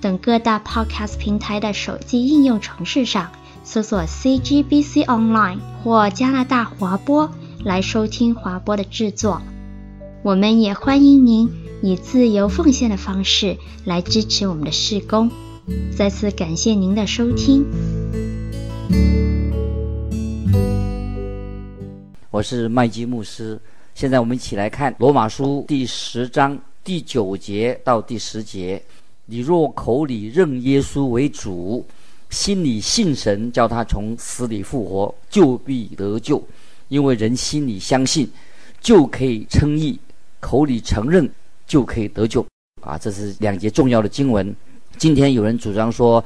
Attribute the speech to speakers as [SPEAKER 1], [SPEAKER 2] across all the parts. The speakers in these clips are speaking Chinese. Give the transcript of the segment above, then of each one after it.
[SPEAKER 1] 等各大 Podcast 平台的手机应用程式上搜索 CGBC Online 或加拿大华播来收听华播的制作。我们也欢迎您以自由奉献的方式来支持我们的事工。再次感谢您的收听。
[SPEAKER 2] 我是麦基牧师。现在我们一起来看罗马书第十章第九节到第十节。你若口里认耶稣为主，心里信神，叫他从死里复活，就必得救。因为人心里相信，就可以称义；口里承认，就可以得救。啊，这是两节重要的经文。今天有人主张说，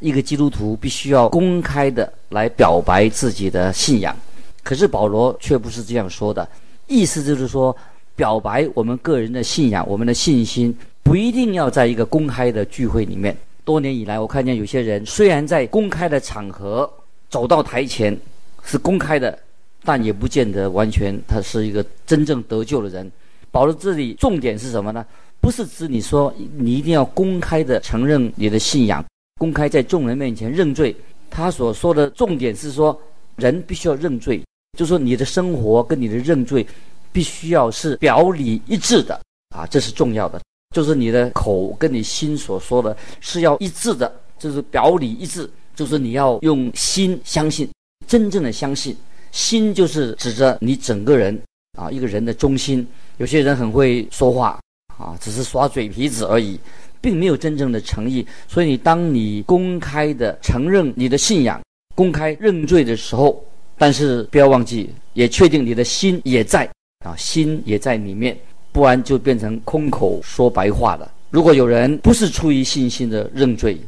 [SPEAKER 2] 一个基督徒必须要公开的来表白自己的信仰。可是保罗却不是这样说的，意思就是说，表白我们个人的信仰，我们的信心，不一定要在一个公开的聚会里面。多年以来，我看见有些人虽然在公开的场合走到台前是公开的，但也不见得完全他是一个真正得救的人。保罗这里重点是什么呢？不是指你说你一定要公开的承认你的信仰，公开在众人面前认罪。他所说的重点是说，人必须要认罪，就说你的生活跟你的认罪必须要是表里一致的啊，这是重要的。就是你的口跟你心所说的是要一致的，就是表里一致，就是你要用心相信，真正的相信。心就是指着你整个人啊，一个人的中心。有些人很会说话。啊，只是耍嘴皮子而已，并没有真正的诚意。所以，你当你公开的承认你的信仰，公开认罪的时候，但是不要忘记，也确定你的心也在啊，心也在里面，不然就变成空口说白话了。如果有人不是出于信心的认罪，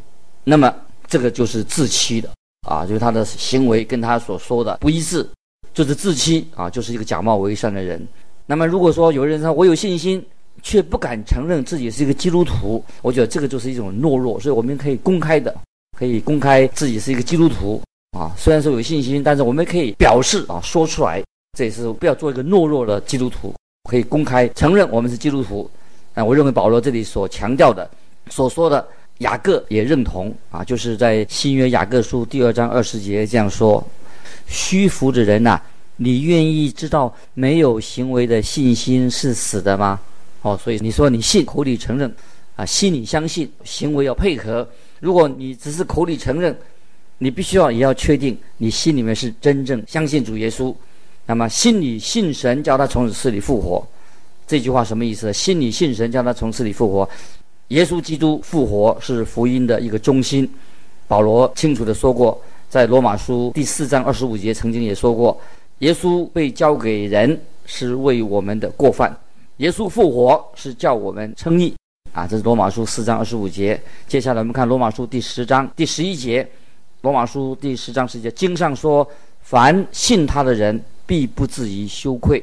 [SPEAKER 2] 那么这个就是自欺的啊，就是他的行为跟他所说的不一致，就是自欺啊，就是一个假冒伪善的人。那么，如果说有人说我有信心，却不敢承认自己是一个基督徒，我觉得这个就是一种懦弱。所以我们可以公开的，可以公开自己是一个基督徒啊。虽然说有信心，但是我们可以表示啊，说出来，这也是不要做一个懦弱的基督徒，可以公开承认我们是基督徒。啊，我认为保罗这里所强调的、所说的，雅各也认同啊，就是在新约雅各书第二章二十节这样说：虚浮的人呐，你愿意知道没有行为的信心是死的吗？哦，所以你说你信，口里承认，啊，心里相信，行为要配合。如果你只是口里承认，你必须要也要确定你心里面是真正相信主耶稣。那么心里信神，叫他从死里复活。这句话什么意思？心里信神，叫他从死里复活。耶稣基督复活是福音的一个中心。保罗清楚地说过，在罗马书第四章二十五节曾经也说过，耶稣被交给人是为我们的过犯。耶稣复活是叫我们称义啊！这是罗马书四章二十五节。接下来我们看罗马书第十章第十一节。罗马书第十章十节，经上说：“凡信他的人，必不至于羞愧。”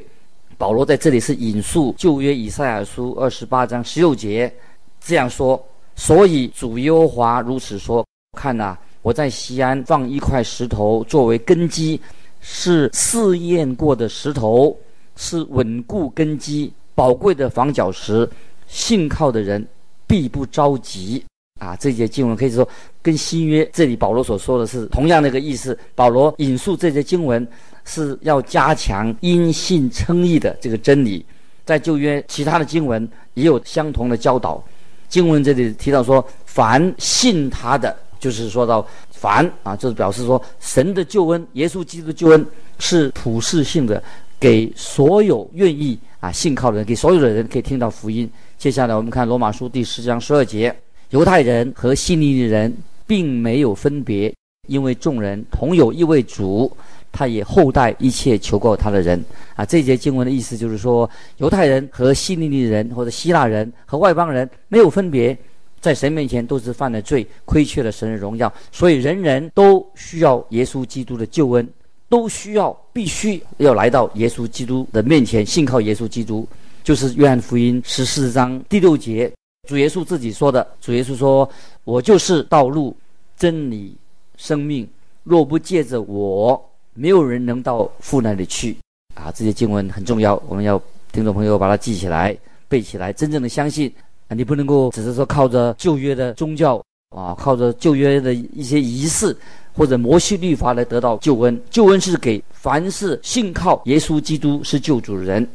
[SPEAKER 2] 保罗在这里是引述旧约以赛亚书二十八章十六节这样说：“所以主耶和华如此说：看呐，我在西安放一块石头作为根基，是试验过的石头，是稳固根基。”宝贵的房角石，信靠的人必不着急啊！这节经文可以说跟新约这里保罗所说的是同样的一个意思。保罗引述这节经文是要加强因信称义的这个真理。在旧约其他的经文也有相同的教导。经文这里提到说，凡信他的，就是说到凡啊，就是表示说神的救恩，耶稣基督的救恩是普世性的，给所有愿意。啊，信靠的人，给所有的人可以听到福音。接下来我们看罗马书第十章十二节：犹太人和希利的人并没有分别，因为众人同有一位主，他也厚待一切求告他的人。啊，这节经文的意思就是说，犹太人和希利尼人或者希腊人和外邦人没有分别，在神面前都是犯了罪，亏缺了神的荣耀，所以人人都需要耶稣基督的救恩，都需要必须要来到耶稣基督的面前，信靠耶稣基督。就是约翰福音十四章第六节，主耶稣自己说的。主耶稣说：“我就是道路、真理、生命，若不借着我，没有人能到父那里去。”啊，这些经文很重要，我们要听众朋友把它记起来、背起来，真正的相信。啊，你不能够只是说靠着旧约的宗教啊，靠着旧约的一些仪式或者摩西律法来得到救恩。救恩是给凡是信靠耶稣基督是救主的人，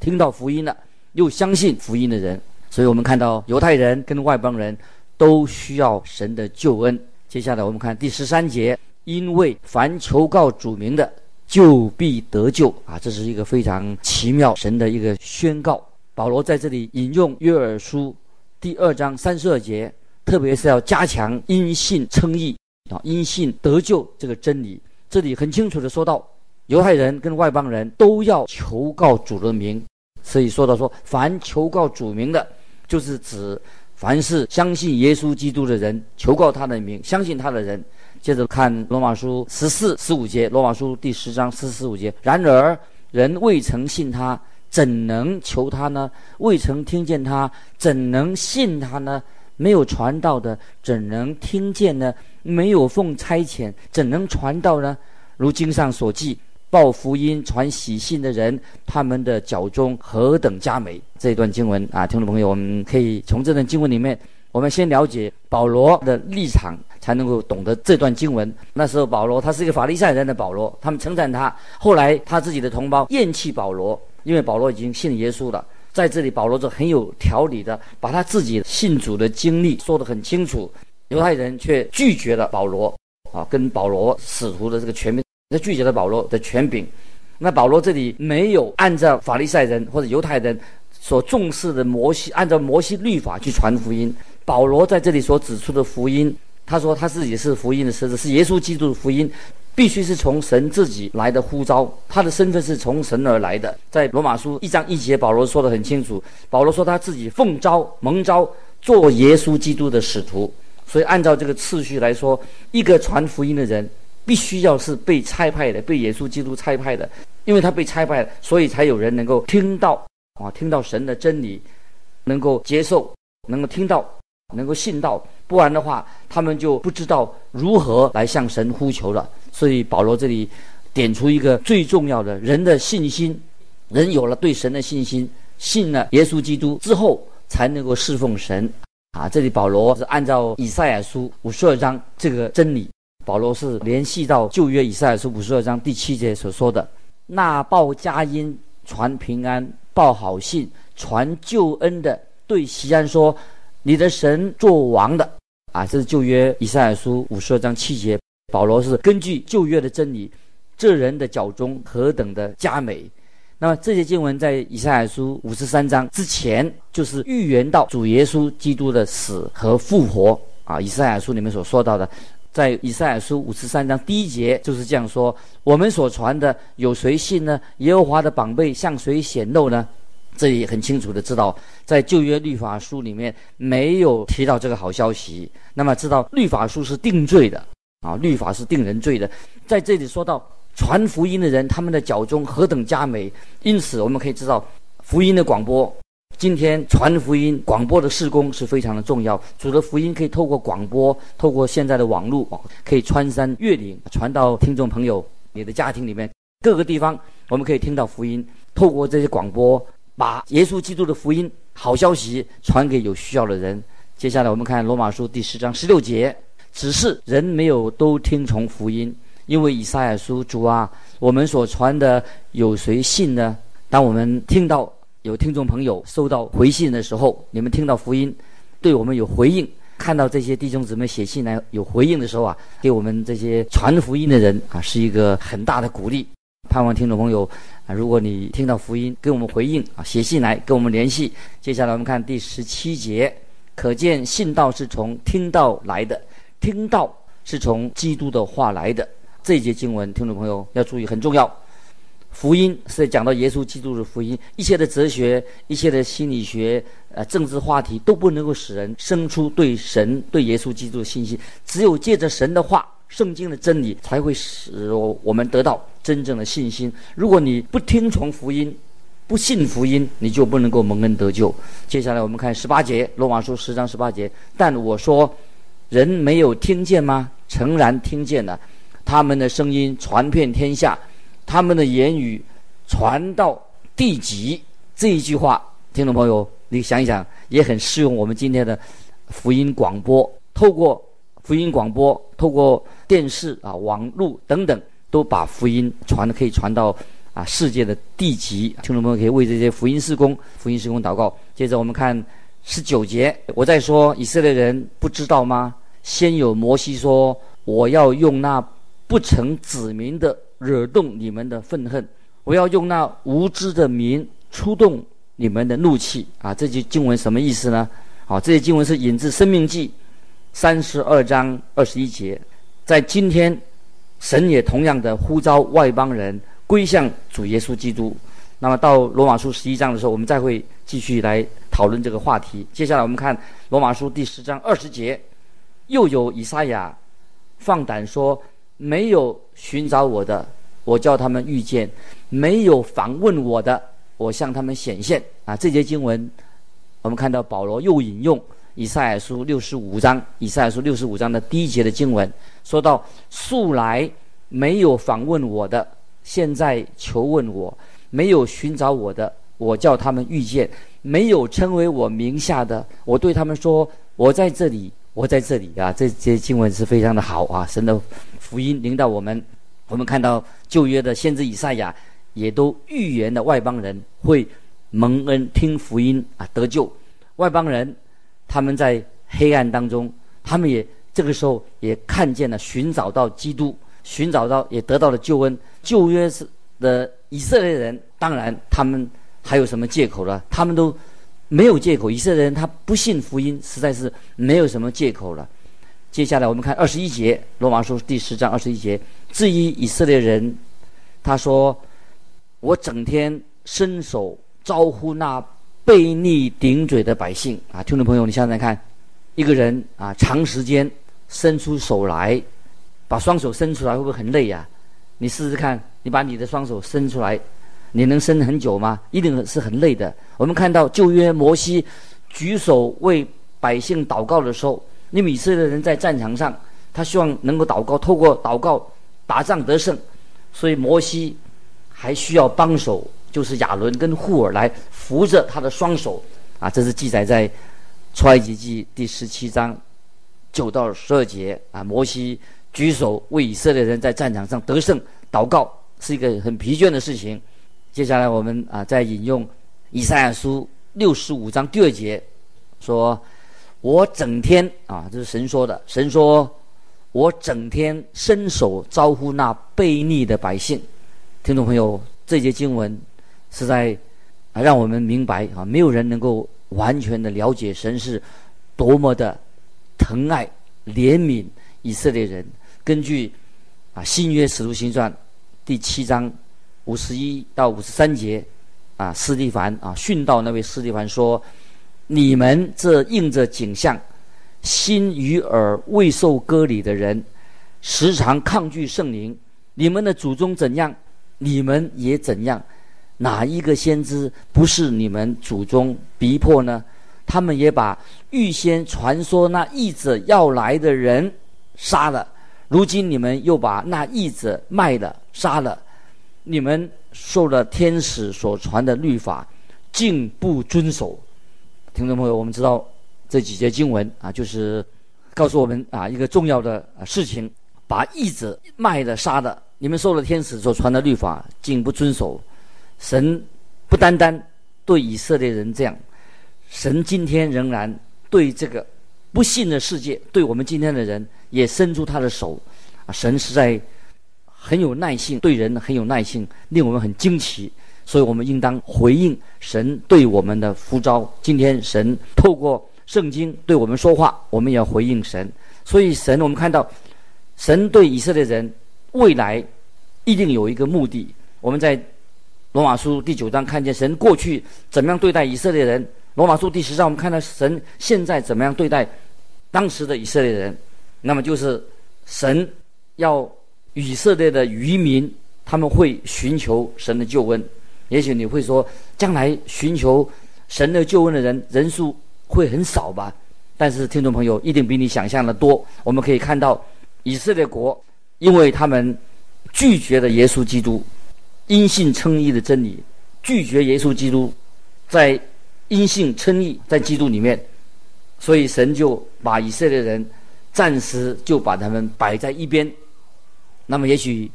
[SPEAKER 2] 听到福音了又相信福音的人。所以我们看到犹太人跟外邦人都需要神的救恩。接下来我们看第十三节，因为凡求告主名的，就必得救啊！这是一个非常奇妙神的一个宣告。保罗在这里引用约珥书。第二章三十二节，特别是要加强因信称义啊，因信得救这个真理。这里很清楚的说到，犹太人跟外邦人都要求告主的名。所以说到说，凡求告主名的，就是指凡是相信耶稣基督的人，求告他的名，相信他的人。接着看罗马书十四、十五节，罗马书第十章十四、十五节。然而人未曾信他。怎能求他呢？未曾听见他，怎能信他呢？没有传道的，怎能听见呢？没有奉差遣，怎能传道呢？如经上所记，报福音、传喜信的人，他们的脚中何等佳美！这一段经文啊，听众朋友，我们可以从这段经文里面，我们先了解保罗的立场，才能够懂得这段经文。那时候保罗他是一个法利赛人的保罗，他们称赞他。后来他自己的同胞厌弃保罗。因为保罗已经信耶稣了，在这里保罗就很有条理的把他自己信主的经历说得很清楚。犹太人却拒绝了保罗，啊，跟保罗使徒的这个权柄，他拒绝了保罗的权柄。那保罗这里没有按照法利赛人或者犹太人所重视的摩西，按照摩西律法去传福音。保罗在这里所指出的福音，他说他自己是福音的使者，是耶稣基督的福音。必须是从神自己来的呼召，他的身份是从神而来的。在罗马书一章一节，保罗说得很清楚。保罗说他自己奉召蒙召做耶稣基督的使徒，所以按照这个次序来说，一个传福音的人必须要是被差派的，被耶稣基督差派的，因为他被差派，所以才有人能够听到啊，听到神的真理，能够接受，能够听到，能够信到。不然的话，他们就不知道如何来向神呼求了。所以保罗这里点出一个最重要的人的信心，人有了对神的信心，信了耶稣基督之后，才能够侍奉神。啊，这里保罗是按照以赛亚书五十二章这个真理，保罗是联系到旧约以赛亚书五十二章第七节所说的：“那报佳音、传平安、报好信、传救恩的，对锡安说，你的神作王的。”啊，这是旧约以赛亚书五十二章七节。保罗是根据旧约的真理，这人的脚中何等的佳美。那么这些经文在以赛亚书五十三章之前，就是预言到主耶稣基督的死和复活啊。以赛亚书里面所说到的，在以赛亚书五十三章第一节就是这样说：我们所传的有谁信呢？耶和华的膀臂向谁显露呢？这里很清楚的知道，在旧约律法书里面没有提到这个好消息。那么知道律法书是定罪的。啊，律法是定人罪的，在这里说到传福音的人，他们的脚中何等佳美。因此，我们可以知道福音的广播，今天传福音广播的事工是非常的重要。主的福音可以透过广播，透过现在的网络，可以穿山越岭传到听众朋友你的家庭里面各个地方，我们可以听到福音。透过这些广播，把耶稣基督的福音好消息传给有需要的人。接下来，我们看罗马书第十章十六节。只是人没有都听从福音，因为以赛亚书主啊，我们所传的有谁信呢？当我们听到有听众朋友收到回信的时候，你们听到福音，对我们有回应，看到这些弟兄姊妹写信来有回应的时候啊，给我们这些传福音的人啊，是一个很大的鼓励。盼望听众朋友啊，如果你听到福音，给我们回应啊，写信来跟我们联系。接下来我们看第十七节，可见信道是从听道来的。听道是从基督的话来的，这节经文，听众朋友要注意，很重要。福音是讲到耶稣基督的福音，一切的哲学、一切的心理学、呃政治话题都不能够使人生出对神、对耶稣基督的信心。只有借着神的话、圣经的真理，才会使我们得到真正的信心。如果你不听从福音，不信福音，你就不能够蒙恩得救。接下来我们看十八节，罗马书十章十八节。但我说，人没有听见吗？诚然听见了，他们的声音传遍天下。他们的言语传到地极，这一句话，听众朋友，你想一想，也很适用我们今天的福音广播。透过福音广播，透过电视啊、网络等等，都把福音传可以传到啊世界的地极。听众朋友可以为这些福音事工、福音事工祷告。接着我们看十九节，我在说以色列人不知道吗？先有摩西说，我要用那不成子民的。惹动你们的愤恨，我要用那无知的民触动你们的怒气啊！这句经文什么意思呢？好，这些经文是引自《生命记》三十二章二十一节。在今天，神也同样的呼召外邦人归向主耶稣基督。那么到罗马书十一章的时候，我们再会继续来讨论这个话题。接下来我们看罗马书第十章二十节，又有以赛亚放胆说。没有寻找我的，我叫他们遇见；没有访问我的，我向他们显现。啊，这节经文，我们看到保罗又引用以赛亚书六十五章，以赛亚书六十五章的第一节的经文，说到：素来没有访问我的，现在求问我；没有寻找我的，我叫他们遇见；没有称为我名下的，我对他们说：我在这里。我在这里啊，这这些经文是非常的好啊！神的福音领导我们，我们看到旧约的先知以赛亚也都预言的外邦人会蒙恩听福音啊得救。外邦人他们在黑暗当中，他们也这个时候也看见了，寻找到基督，寻找到也得到了救恩。旧约是的以色列人，当然他们还有什么借口了？他们都。没有借口，以色列人他不信福音，实在是没有什么借口了。接下来我们看二十一节，罗马书第十章二十一节。至于以色列人，他说：“我整天伸手招呼那悖逆顶嘴的百姓。”啊，听众朋友，你想想看，一个人啊，长时间伸出手来，把双手伸出来，会不会很累呀？你试试看，你把你的双手伸出来。你能伸很久吗？一定是很累的。我们看到旧约摩西举手为百姓祷告的时候，因为以色列人在战场上，他希望能够祷告，透过祷告打仗得胜，所以摩西还需要帮手，就是亚伦跟户珥来扶着他的双手。啊，这是记载在出埃及记第十七章九到十二节。啊，摩西举手为以色列人在战场上得胜祷告，是一个很疲倦的事情。接下来我们啊再引用以赛亚书六十五章第二节，说：“我整天啊，这是神说的。神说，我整天伸手招呼那悖逆的百姓。”听众朋友，这节经文是在啊让我们明白啊，没有人能够完全的了解神是多么的疼爱怜悯以色列人。根据啊新约使徒行传第七章。五十一到五十三节，啊，斯蒂凡啊训导那位斯蒂凡说：“你们这应着景象，心与耳未受割礼的人，时常抗拒圣灵。你们的祖宗怎样，你们也怎样。哪一个先知不是你们祖宗逼迫呢？他们也把预先传说那义者要来的人杀了。如今你们又把那义者卖了，杀了。”你们受了天使所传的律法，竟不遵守。听众朋友，我们知道这几节经文啊，就是告诉我们啊一个重要的事情：把义者卖的、杀的。你们受了天使所传的律法，竟不遵守。神不单单对以色列人这样，神今天仍然对这个不信的世界，对我们今天的人也伸出他的手。啊，神实在。很有耐性，对人很有耐性，令我们很惊奇，所以我们应当回应神对我们的呼召。今天神透过圣经对我们说话，我们也要回应神。所以神，我们看到神对以色列人未来一定有一个目的。我们在罗马书第九章看见神过去怎么样对待以色列人，罗马书第十章我们看到神现在怎么样对待当时的以色列人。那么就是神要以色列的余民，他们会寻求神的救恩。也许你会说，将来寻求神的救恩的人人数会很少吧？但是听众朋友，一定比你想象的多。我们可以看到，以色列国因为他们拒绝了耶稣基督因信称义的真理，拒绝耶稣基督在因信称义在基督里面，所以神就把以色列人暂时就把他们摆在一边。那么也许。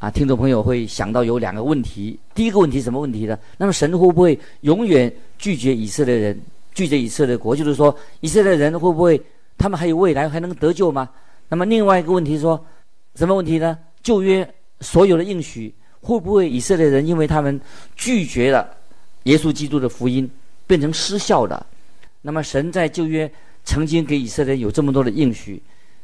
[SPEAKER 2] 啊，听众朋友会想到有两个问题。第一个问题什么问题呢？那么神会不会永远拒绝以色列人，拒绝以色列国？就是说，以色列人会不会他们还有未来，还能得救吗？那么另外一个问题说，什么问题呢？旧约所有的应许会不会以色列人因为他们拒绝了耶稣基督的福音，变成失效的？那么神在旧约曾经给以色列人有这么多的应许。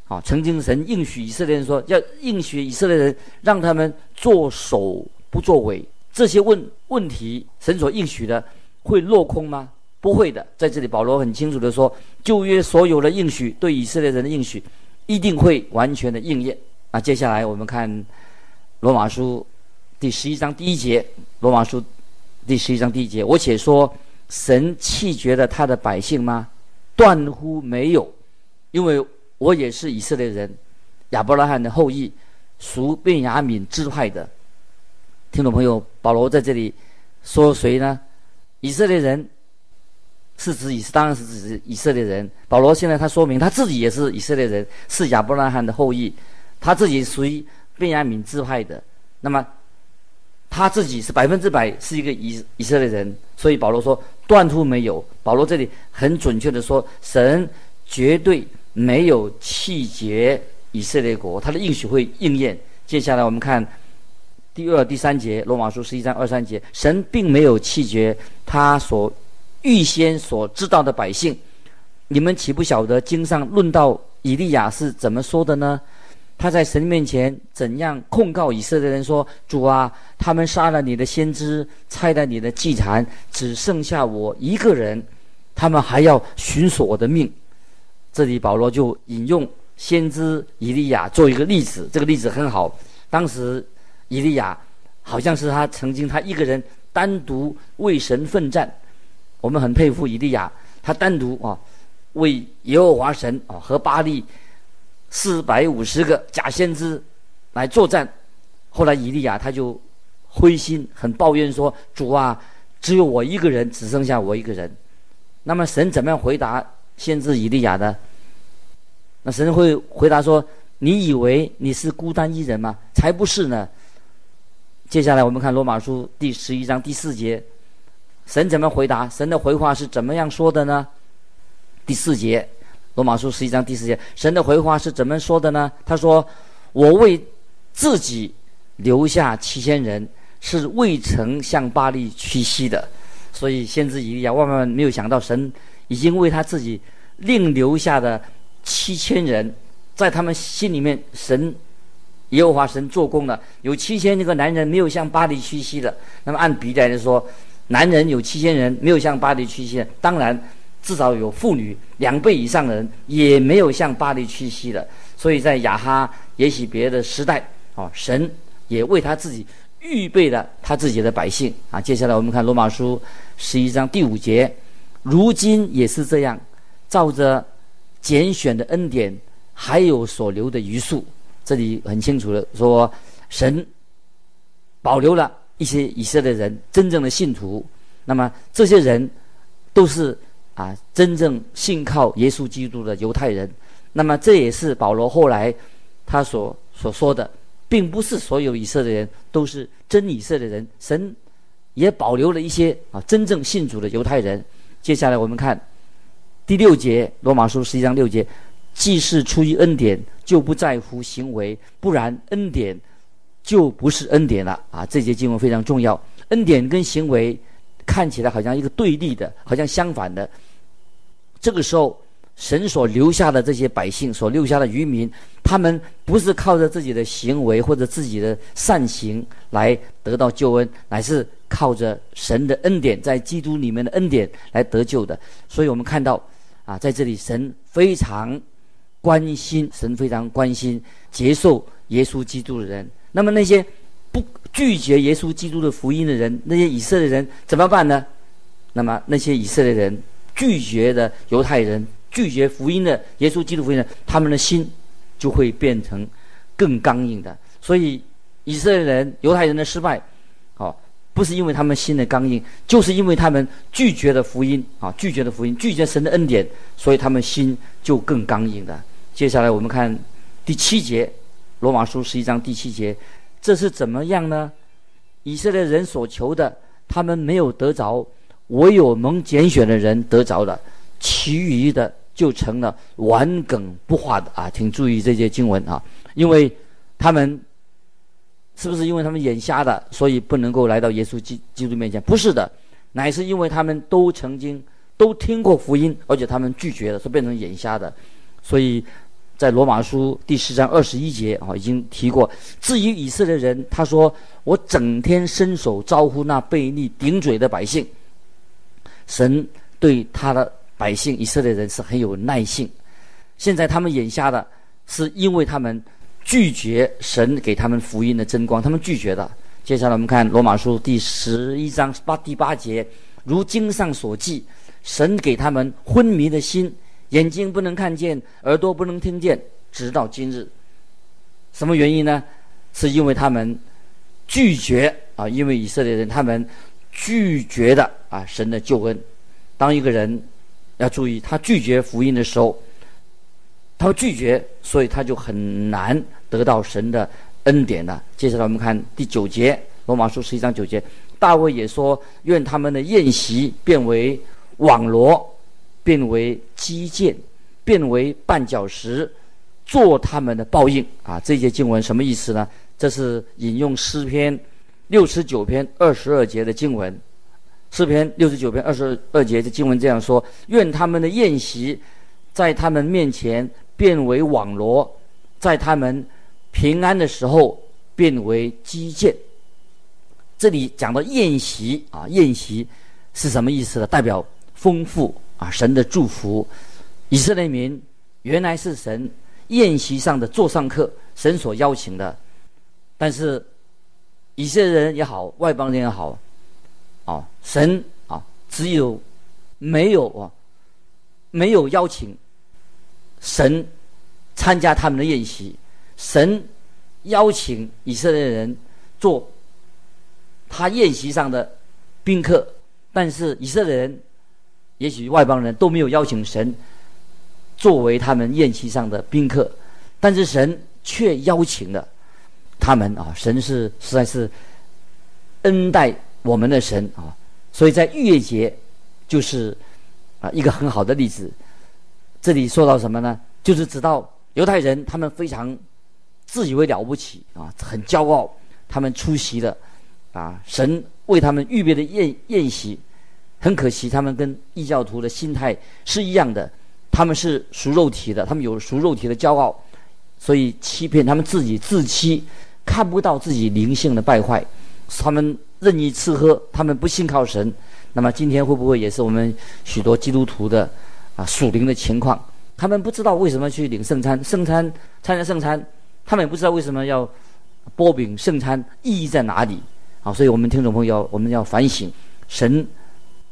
[SPEAKER 2] 啊，曾经神应许以色列人说，要应许以色列人，让他们作首不作尾。这些问问题，神所应许的会落空吗？不会的。在这里，保罗很清楚的说，旧约所有的应许，对以色列人的应许，一定会完全的应验。那，接下来我们看罗马书第十一章第一节。罗马书第十一章第一节，我且说，神弃绝了他的百姓吗？断乎没有，因为。我也是以色列人，亚伯拉罕的后裔，属便雅悯支派的。听众朋友，保罗在这里说谁呢？以色列人是指以，当然是指以色列人。保罗现在他说明他自己也是以色列人，是亚伯拉罕的后裔，他自己属于便雅悯支派的。那么他自己是百分之百是一个以以色列人，所以保罗说断乎没有。保罗这里很准确的说，神绝对。没有弃绝以色列国，他的应许会应验。接下来我们看第二、第三节，罗马书十一章二三节，神并没有弃绝他所预先所知道的百姓。你们岂不晓得经上论到以利亚是怎么说的呢？他在神面前怎样控告以色列人说：“主啊，他们杀了你的先知，拆了你的祭坛，只剩下我一个人，他们还要寻索我的命。”这里保罗就引用先知以利亚做一个例子，这个例子很好。当时以利亚好像是他曾经他一个人单独为神奋战，我们很佩服以利亚，他单独啊为耶和华神啊和巴力四百五十个假先知来作战。后来以利亚他就灰心，很抱怨说：“主啊，只有我一个人，只剩下我一个人。”那么神怎么样回答？先知以利亚的，那神会回答说：“你以为你是孤单一人吗？才不是呢。”接下来我们看罗马书第十一章第四节，神怎么回答？神的回话是怎么样说的呢？第四节，罗马书十一章第四节，神的回话是怎么说的呢？他说：“我为自己留下七千人，是未曾向巴力屈膝的。”所以先知以利亚万万没有想到神。已经为他自己另留下的七千人，在他们心里面，神耶和华神做工了。有七千个男人没有向巴力屈膝的。那么按比例来说，男人有七千人没有向巴黎屈膝，当然至少有妇女两倍以上的人也没有向巴黎屈膝的。所以在亚哈耶洗别的时代，哦，神也为他自己预备了他自己的百姓啊。接下来我们看罗马书十一章第五节。如今也是这样，照着拣选的恩典，还有所留的余数。这里很清楚的说，神保留了一些以色列人真正的信徒。那么这些人都是啊，真正信靠耶稣基督的犹太人。那么这也是保罗后来他所所说的，并不是所有以色列人都是真以色列人。神也保留了一些啊，真正信主的犹太人。接下来我们看第六节，罗马书十一章六节，既是出于恩典，就不在乎行为，不然恩典就不是恩典了啊！这节经文非常重要，恩典跟行为看起来好像一个对立的，好像相反的。这个时候，神所留下的这些百姓，所留下的渔民，他们不是靠着自己的行为或者自己的善行来得到救恩，乃是靠着神的恩典，在基督里面的恩典来得救的。所以我们看到啊，在这里神非常关心，神非常关心接受耶稣基督的人。那么那些不拒绝耶稣基督的福音的人，那些以色列人怎么办呢？那么那些以色列人拒绝的犹太人，拒绝福音的耶稣基督福音的，他们的心就会变成更刚硬的。所以以色列人、犹太人的失败，哦，不是因为他们心的刚硬，就是因为他们拒绝了福音啊，拒绝了福音，拒绝神的恩典，所以他们心就更刚硬的。接下来我们看第七节，罗马书十一章第七节，这是怎么样呢？以色列人所求的，他们没有得着，唯有蒙拣选的人得着了，其余的就成了顽梗不化的啊！请注意这些经文啊，因为他们是不是因为他们眼瞎的，所以不能够来到耶稣基基督面前？不是的，乃是因为他们都曾经都听过福音，而且他们拒绝了，所变成眼瞎的，所以。在罗马书第十章二十一节啊，已经提过。至于以色列人，他说：“我整天伸手招呼那悖逆顶嘴的百姓。”神对他的百姓以色列人是很有耐性。现在他们眼瞎的，是因为他们拒绝神给他们福音的真光，他们拒绝的。接下来我们看罗马书第十一章八第八节，如经上所记，神给他们昏迷的心。眼睛不能看见，耳朵不能听见，直到今日。什么原因呢？是因为他们拒绝啊，因为以色列人他们拒绝的啊神的救恩。当一个人要注意，他拒绝福音的时候，他拒绝，所以他就很难得到神的恩典了。接下来我们看第九节，罗马书十一章九节，大卫也说：“愿他们的宴席变为网罗。”变为基建，变为绊脚石，做他们的报应啊！这些经文什么意思呢？这是引用诗篇六十九篇二十二节的经文。诗篇六十九篇二十二节的经文这样说：愿他们的宴席在他们面前变为网罗，在他们平安的时候变为基建。这里讲到宴席啊，宴席是什么意思呢？代表丰富。啊，神的祝福，以色列民原来是神宴席上的座上客，神所邀请的。但是以色列人也好，外邦人也好，啊，神啊，只有没有啊，没有邀请神参加他们的宴席。神邀请以色列人做他宴席上的宾客，但是以色列人。也许外邦人都没有邀请神作为他们宴席上的宾客，但是神却邀请了他们啊！神是实在是恩待我们的神啊！所以在逾越节就是啊一个很好的例子。这里说到什么呢？就是知道犹太人他们非常自以为了不起啊，很骄傲，他们出席了啊神为他们预备的宴宴席。很可惜，他们跟异教徒的心态是一样的，他们是属肉体的，他们有属肉体的骄傲，所以欺骗他们自己自欺，看不到自己灵性的败坏，他们任意吃喝，他们不信靠神。那么今天会不会也是我们许多基督徒的啊属灵的情况？他们不知道为什么去领圣餐，圣餐参加圣餐，他们也不知道为什么要擘饼圣餐，意义在哪里？啊，所以我们听众朋友，我们要反省神。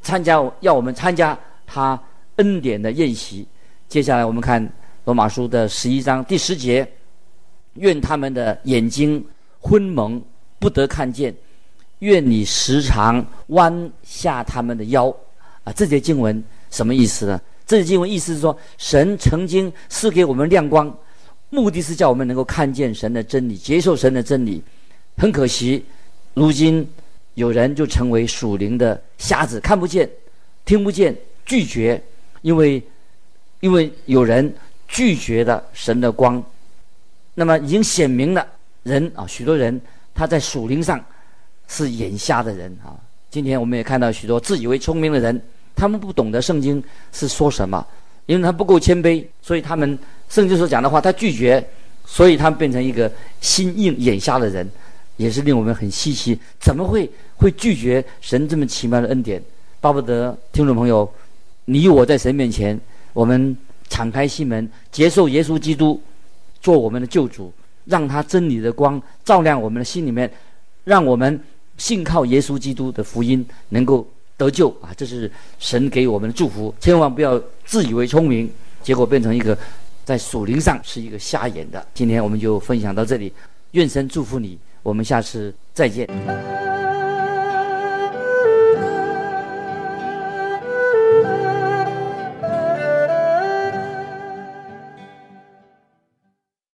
[SPEAKER 2] 参加要我们参加他恩典的宴席。接下来我们看罗马书的十一章第十节：愿他们的眼睛昏蒙，不得看见；愿你时常弯下他们的腰。啊，这节经文什么意思呢？这节经文意思是说，神曾经赐给我们亮光，目的是叫我们能够看见神的真理，接受神的真理。很可惜，如今。有人就成为属灵的瞎子，看不见，听不见，拒绝，因为，因为有人拒绝了神的光，那么已经显明了人啊，许多人他在属灵上是眼瞎的人啊。今天我们也看到许多自以为聪明的人，他们不懂得圣经是说什么，因为他不够谦卑，所以他们圣经所讲的话他拒绝，所以他们变成一个心硬眼瞎的人。也是令我们很稀奇，怎么会会拒绝神这么奇妙的恩典？巴不得听众朋友，你我在神面前，我们敞开心门，接受耶稣基督做我们的救主，让他真理的光照亮我们的心里面，让我们信靠耶稣基督的福音能够得救啊！这是神给我们的祝福，千万不要自以为聪明，结果变成一个在属灵上是一个瞎眼的。今天我们就分享到这里，愿神祝福你。我们下次再见。